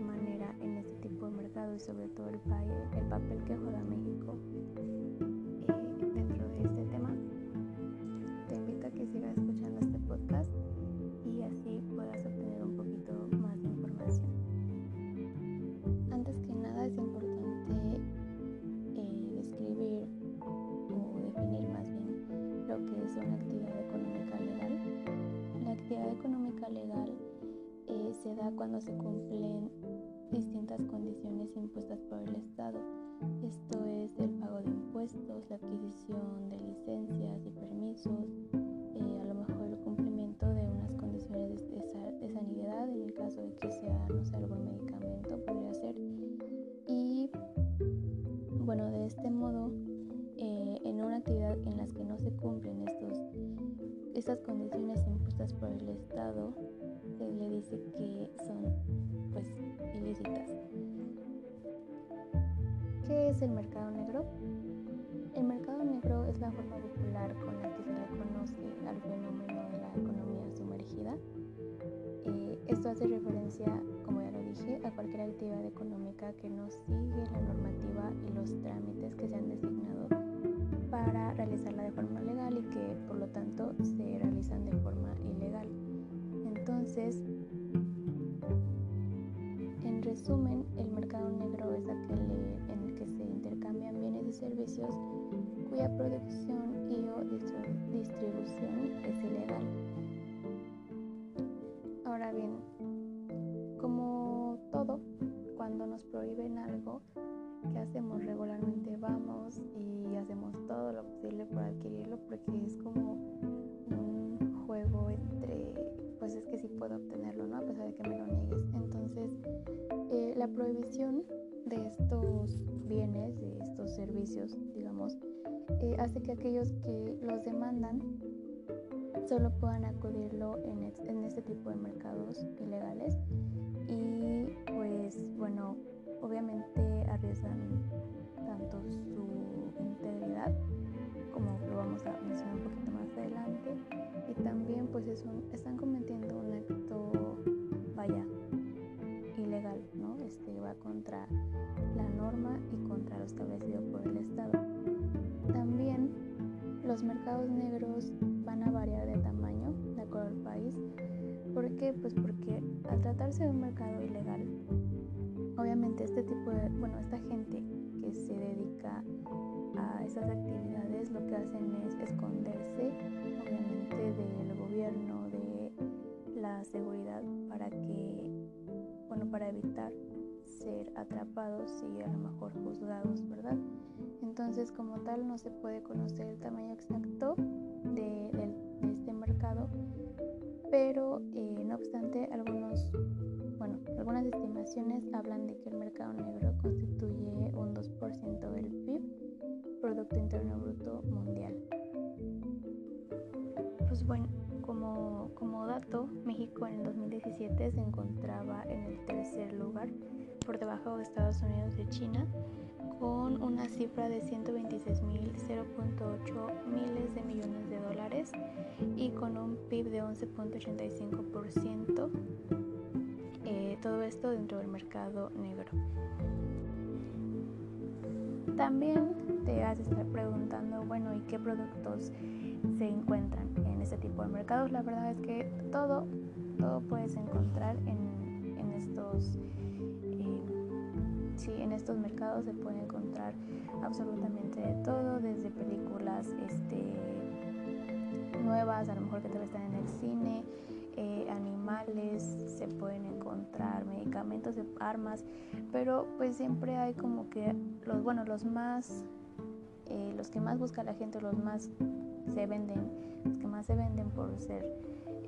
manera en este tipo de mercado y sobre todo el, el papel que juega México cuando se cumplen distintas condiciones impuestas por el Estado. Esto es hace referencia, como ya lo dije, a cualquier actividad económica que no sigue la normativa y los trámites que se han designado para realizarla de forma legal y que por lo tanto se realizan de forma ilegal. Entonces, en resumen, el mercado negro es aquel en el que se intercambian bienes y servicios cuya producción y o distribución es ilegal. Ahora bien, prohíben algo que hacemos regularmente, vamos y hacemos todo lo posible por adquirirlo porque es como un juego entre pues es que sí puedo obtenerlo, ¿no? A pesar de que me lo niegues. Entonces, eh, la prohibición de estos bienes, de estos servicios, digamos, eh, hace que aquellos que los demandan solo puedan acudirlo en, en este tipo de mercados ilegales y pues bueno, obviamente arriesgan tanto su integridad como lo vamos a mencionar un poquito más adelante. Y también pues es un, están cometiendo un acto vaya ilegal no este va contra la norma y contra lo establecido por el estado. También los mercados negros van a variar de tamaño de acuerdo al país. ¿por qué? pues porque al tratarse de un mercado ilegal obviamente este tipo de bueno esta gente que se dedica a esas actividades lo que hacen es esconderse obviamente del gobierno, de la seguridad para que, bueno, para evitar ser atrapados y a lo mejor juzgados, ¿verdad? Entonces como tal no se puede conocer el tamaño exacto de, este mercado, pero eh, no obstante bueno, algunas estimaciones hablan de que el mercado negro constituye un 2% del PIB Producto Interno Bruto Mundial. Pues bueno, como, como dato, México en el 2017 se encontraba en el tercer lugar, por debajo de Estados Unidos y China, con una cifra de 126.000,0.8 miles de millones de dólares y con un PIB de 11.85%. Todo esto dentro del mercado negro. También te has de estar preguntando, bueno, ¿y qué productos se encuentran en este tipo de mercados? La verdad es que todo, todo puedes encontrar en, en estos, eh, sí, en estos mercados se puede encontrar absolutamente de todo, desde películas, este, nuevas, a lo mejor que te están en el cine, eh, animales, se pueden encontrar medicamentos, armas, pero pues siempre hay como que los, bueno, los más, eh, los que más busca la gente, los más se venden, los que más se venden por ser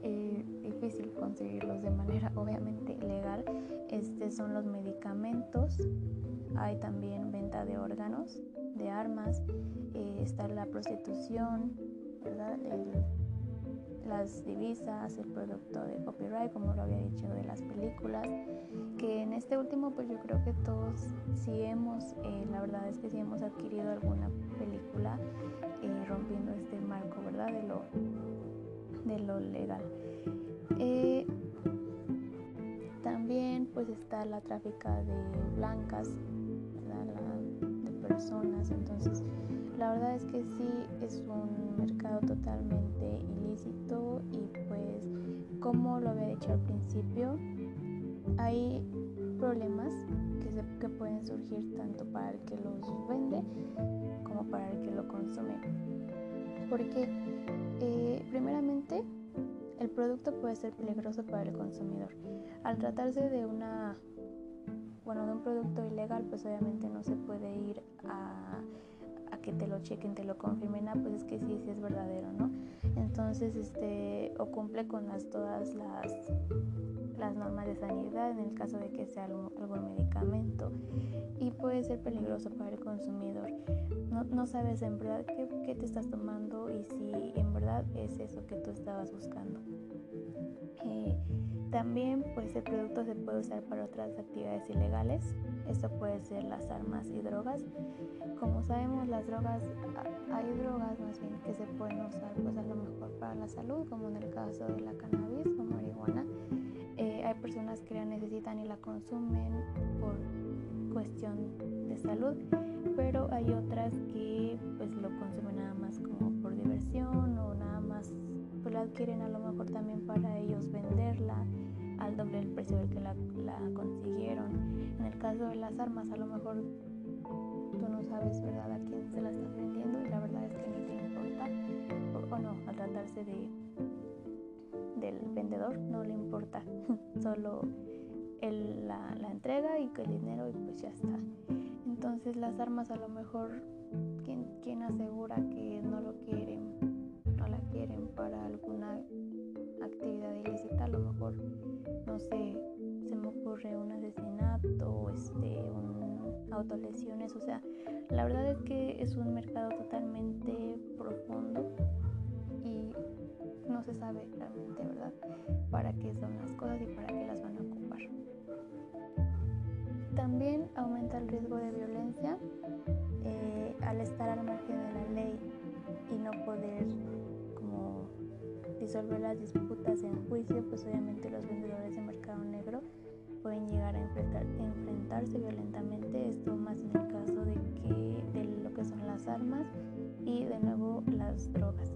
eh, difícil conseguirlos de manera obviamente legal, este son los medicamentos, hay también venta de órganos, de armas, está la prostitución, ¿verdad? Las divisas, el producto de copyright, como lo había dicho, de las películas, que en este último pues yo creo que todos sí hemos, eh, la verdad es que sí hemos adquirido alguna película eh, rompiendo este marco, ¿verdad? De lo, de lo legal. Eh, también pues está la tráfica de blancas, de personas, entonces la verdad es que sí es un mercado totalmente ilícito y pues como lo había dicho al principio, hay problemas que, se, que pueden surgir tanto para el que los vende como para el que lo consume. Porque eh, primeramente el producto puede ser peligroso para el consumidor. Al tratarse de una bueno, de un producto ilegal, pues obviamente no se puede ir a que te lo chequen, te lo confirmen, ah, pues es que sí, sí es verdadero, ¿no? Entonces, este, o cumple con las, todas las, las normas de sanidad en el caso de que sea algún, medicamento y puede ser peligroso para el consumidor. No, no sabes en verdad qué, qué te estás tomando y si en verdad es eso que tú estabas buscando. Eh, también pues el producto se puede usar para otras actividades ilegales. Esto puede ser las armas y drogas. Como sabemos las drogas, hay drogas más bien que se pueden usar pues a lo mejor para la salud, como en el caso de la cannabis o marihuana. Eh, hay personas que la necesitan y la consumen por cuestión de salud, pero hay otras que pues lo consumen nada más como por diversión o nada más pues la adquieren a lo mejor también para ellos venderla al doble del precio del que la, consiguieron. En el caso de las armas, a lo mejor tú no sabes, ¿verdad?, a quién se la estás vendiendo y la verdad es que ni te importa. O, no, al tratarse de del vendedor no le importa, solo el, la, la, entrega y que el dinero y pues ya está. Entonces las armas a lo mejor, ¿quién, quién asegura que no lo quieren, se me ocurre un asesinato, este, autolesiones, o sea, la verdad es que es un mercado totalmente profundo y no se sabe realmente, ¿verdad?, para qué son las cosas y para qué las van a ocupar. También aumenta el riesgo de violencia eh, al estar al margen de la ley y no poder disolver las disputas en juicio, pues obviamente los vendedores de mercado negro pueden llegar a enfrentarse violentamente, esto más en el caso de, que, de lo que son las armas y de nuevo las drogas.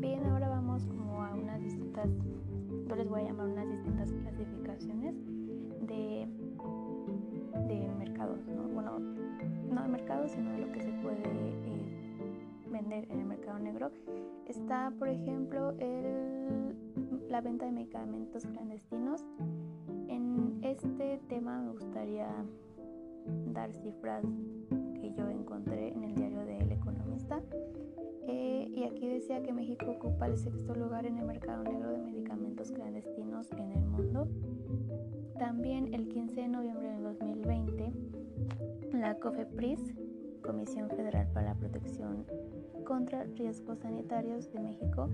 Bien, ahora vamos como a unas distintas, yo les voy a llamar unas distintas clasificaciones de, de mercados, ¿no? bueno, no de mercados, sino de lo que se puede vender en el mercado negro está, por ejemplo, el, la venta de medicamentos clandestinos. En este tema me gustaría dar cifras que yo encontré en el diario de El Economista. Eh, y aquí decía que México ocupa el sexto lugar en el mercado negro de medicamentos clandestinos en el mundo. También el 15 de noviembre de 2020, la COFEPRIS, Comisión Federal para la Protección contra Riesgos Sanitarios de México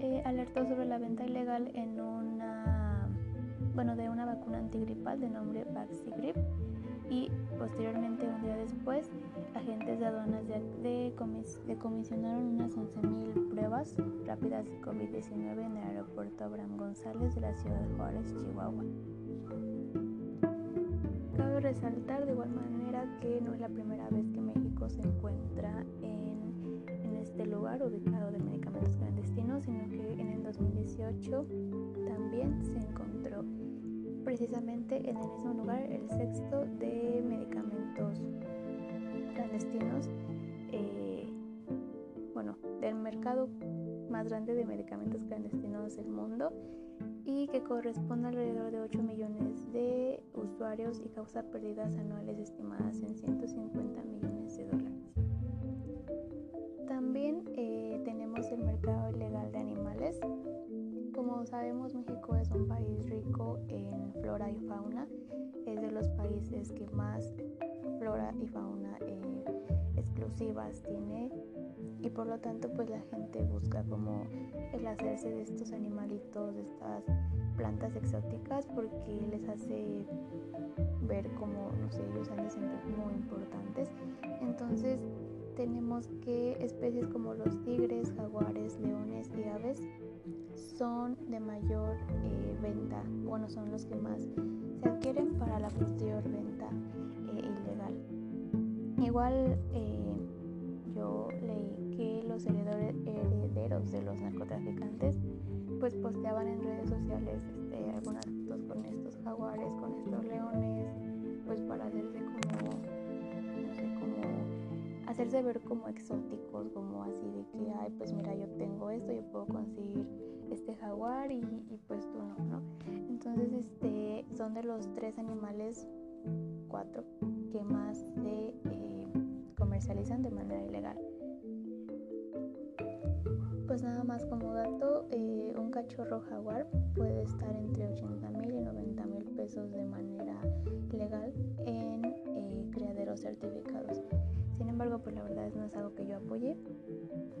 eh, alertó sobre la venta ilegal en una, bueno, de una vacuna antigripal de nombre Vaxigrip y posteriormente un día después agentes de aduanas de, de decomisionaron unas 11.000 pruebas rápidas de COVID-19 en el aeropuerto Abraham González de la ciudad de Juárez, Chihuahua. Cabe resaltar de igual manera que no es la primera vez que Se encuentra en este lugar ubicado de medicamentos clandestinos, sino que en el 2018 también se encontró precisamente en el mismo lugar el sexto de medicamentos clandestinos, eh, bueno, del mercado más grande de medicamentos clandestinos del mundo y que corresponde alrededor de 8 millones de usuarios y causa pérdidas anuales estimadas en 150 millones de dólares. También eh, tenemos el mercado ilegal de animales. Como sabemos, México es un país rico en flora y fauna. Es de los países que más flora y fauna eh, exclusivas tiene y por lo tanto pues la gente busca como el hacerse de estos animalitos, de estas plantas exóticas porque les hace ver como, no sé, ellos han de sentir como importantes. Entonces tenemos que especies como los tigres, jaguares, leones y aves son de mayor eh, venta, bueno, son los que más se adquieren para la posterior venta eh, ilegal. Igual eh, los herederos de los narcotraficantes pues posteaban en redes sociales este, algunas fotos con estos jaguares, con estos leones, pues para hacerse como, hacerse ver como exóticos, como así de que, ay, pues mira, yo tengo esto, yo puedo conseguir este jaguar y, pues tú ¿no? Entonces, este, son de los tres animales, cuatro, que más se eh, comercializan de manera ilegal. Pues nada más como dato, eh, un cachorro jaguar puede estar entre 80 mil y 90 mil pesos de manera legal en eh, criaderos certificados. Sin embargo, pues la verdad no es algo que yo apoye.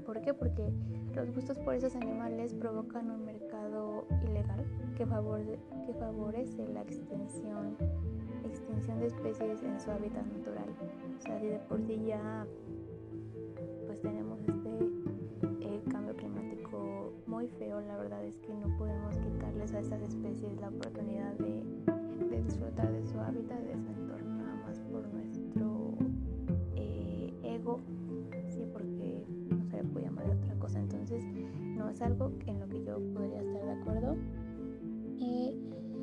¿Por qué? Porque los gustos por esos animales provocan un mercado ilegal que, favorece la extensión, extinción de especies en su hábitat natural. O sea, de por sí ya pues tenemos este cambio climático muy feo, la verdad es que no podemos quitarles a estas especies la oportunidad de, de disfrutar de su hábitat, de su entorno, nada más por nuestro eh, ego, sí, porque no se le puede llamar de otra cosa. Entonces, no es algo en lo que yo podría estar de acuerdo. Y,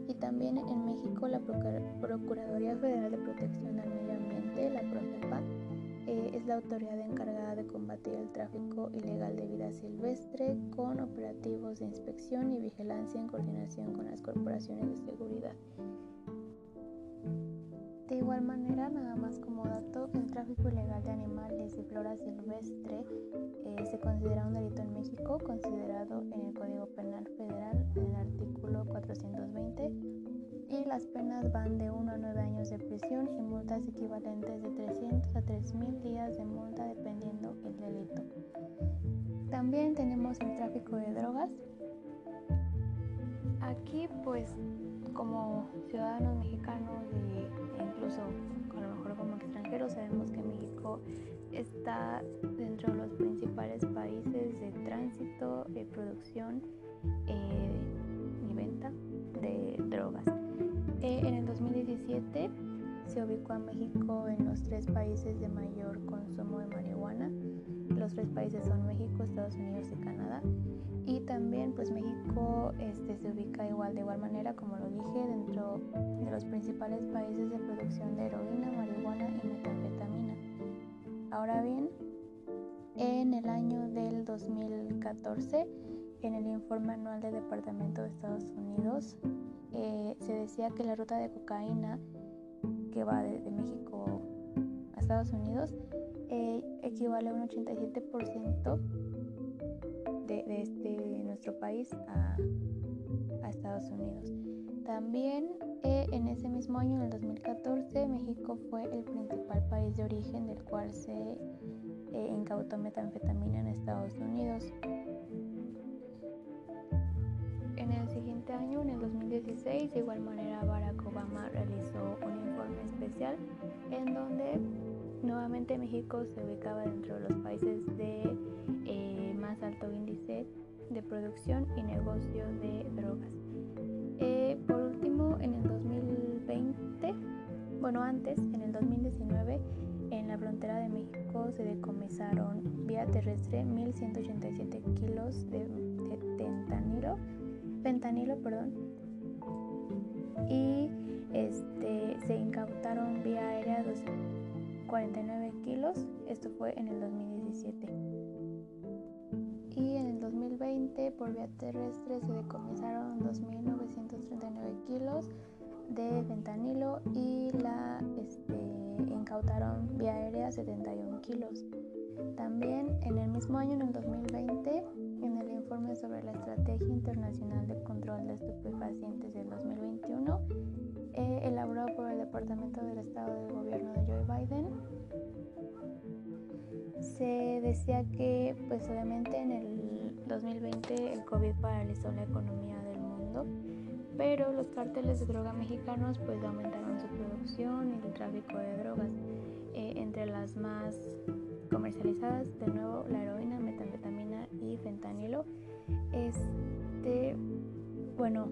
y también en México la Procuraduría Federal de Protección al Medio Ambiente, la Profepa, eh, es la autoridad encargada de combatir el tráfico ilegal de vida silvestre con operativos de inspección y vigilancia en coordinación con las corporaciones de seguridad. Igual manera, nada más como dato, el tráfico ilegal de animales y flora silvestre eh, se considera un delito en México, considerado en el Código Penal Federal en el artículo 420 y las penas van de 1 a 9 años de prisión y multas equivalentes de 300 a 3.000 días de multa dependiendo el delito. También tenemos el tráfico de drogas. Aquí pues como ciudadanos mexicanos e incluso a lo mejor como extranjeros sabemos que México está dentro de los principales países de tránsito, producción eh, y venta de drogas. Eh, en el 2017 se ubicó a México en los tres países de mayor consumo de marihuana. Los tres países son México, Estados Unidos y Canadá. Y también pues México este, se ubica igual de igual manera, como lo dije, dentro de los principales países de producción de heroína, marihuana y metanfetamina. Ahora bien, en el año del 2014, en el informe anual del Departamento de Estados Unidos, eh, se decía que la ruta de cocaína que va de, México a Estados Unidos eh, equivale a un 87% de, de, este, nuestro país a, Estados Unidos. También eh, en ese mismo año, en el 2014, México fue el principal país de origen del cual se eh, incautó metanfetamina en Estados Unidos. En el siguiente año, en el 2016, de igual manera Barack Obama realizó un informe especial en donde nuevamente México se ubicaba dentro de los países de eh, más alto índice de producción y negocio de drogas. Eh, por último, en el 2020, bueno antes, en el 2019, en la frontera de México se decomisaron vía terrestre 1.187 kilos de, de fentanilo, perdón, y este, se incautaron vía aérea 49 kilos, esto fue en el 2017. Y en el 2020 por vía terrestre se decomisaron 2.939 kilos de fentanilo y la este, incautaron vía aérea 71 kilos. También en el mismo año, en el 2020, en el informe sobre la Estrategia Internacional de Control de Estupefacientes del 2021, eh, elaborado por el Departamento del Estado del Gobierno de Joe Biden, se decía que pues obviamente en el 2020 el COVID paralizó la economía del mundo, pero los cárteles de droga mexicanos pues aumentaron su producción y el tráfico de drogas. Eh, entre las más comercializadas, de nuevo la heroína, metanfetamina y fentanilo. Este, bueno,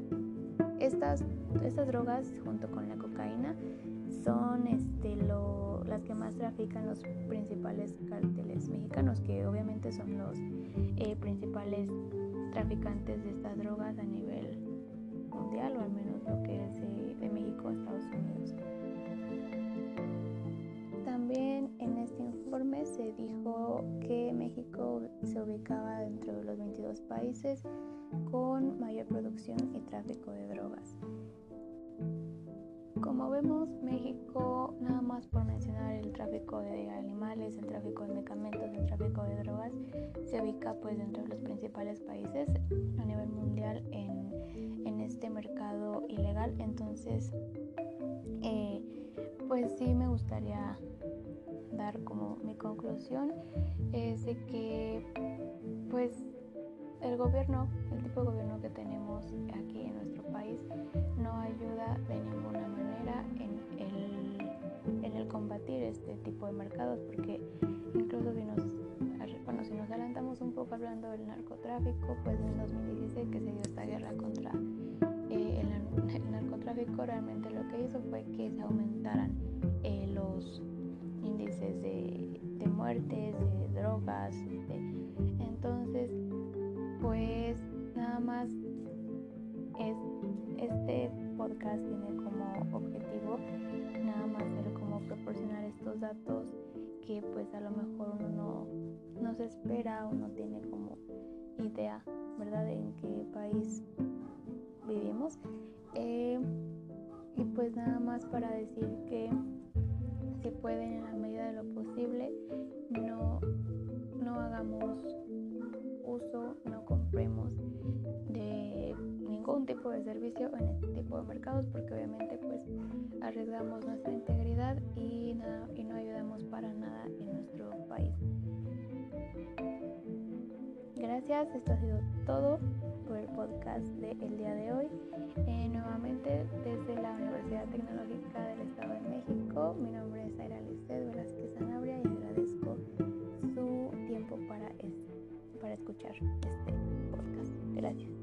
estas, estas drogas junto con la cocaína son este, lo, las que más trafican los principales cárteles mexicanos, que obviamente son los eh, principales traficantes de estas drogas a nivel mundial, o al menos lo que es de, de México a Estados Unidos. Se ubicaba dentro de los 22 países con mayor producción y tráfico de drogas. Como vemos, México, nada más por mencionar el tráfico de animales, el tráfico de medicamentos, el tráfico de drogas, se ubica pues dentro de los principales países a nivel mundial en, este mercado ilegal. Entonces, eh, pues sí me gustaría dar como mi conclusión es de que pues el gobierno, el tipo de gobierno que tenemos aquí en nuestro país no ayuda de ninguna manera en el, en el combatir este tipo de mercados porque incluso si nos, bueno, si nos adelantamos un poco hablando del narcotráfico, pues en 2016 que se dio esta guerra contra eh, el, narcotráfico realmente lo que hizo fue que se aumentaran eh, los índices de, de muertes, de drogas, de, entonces pues nada más es, este podcast tiene como objetivo nada más ser como proporcionar estos datos que pues a lo mejor uno no, no se espera o no tiene como idea, ¿verdad? En qué país vivimos. Eh, y pues nada más para decir que si pueden en la medida de lo posible no, no hagamos uso, no compremos de ningún tipo de servicio en este tipo de mercados porque obviamente pues arriesgamos nuestra integridad y, y no ayudamos para nada en nuestro país. Gracias, esto ha sido todo por el podcast del día de hoy. Eh, nuevamente desde la Universidad Tecnológica del Estado de México, mi nombre es Aira Lizeth Velázquez Sanabria y agradezco su tiempo para, para escuchar este podcast. Gracias.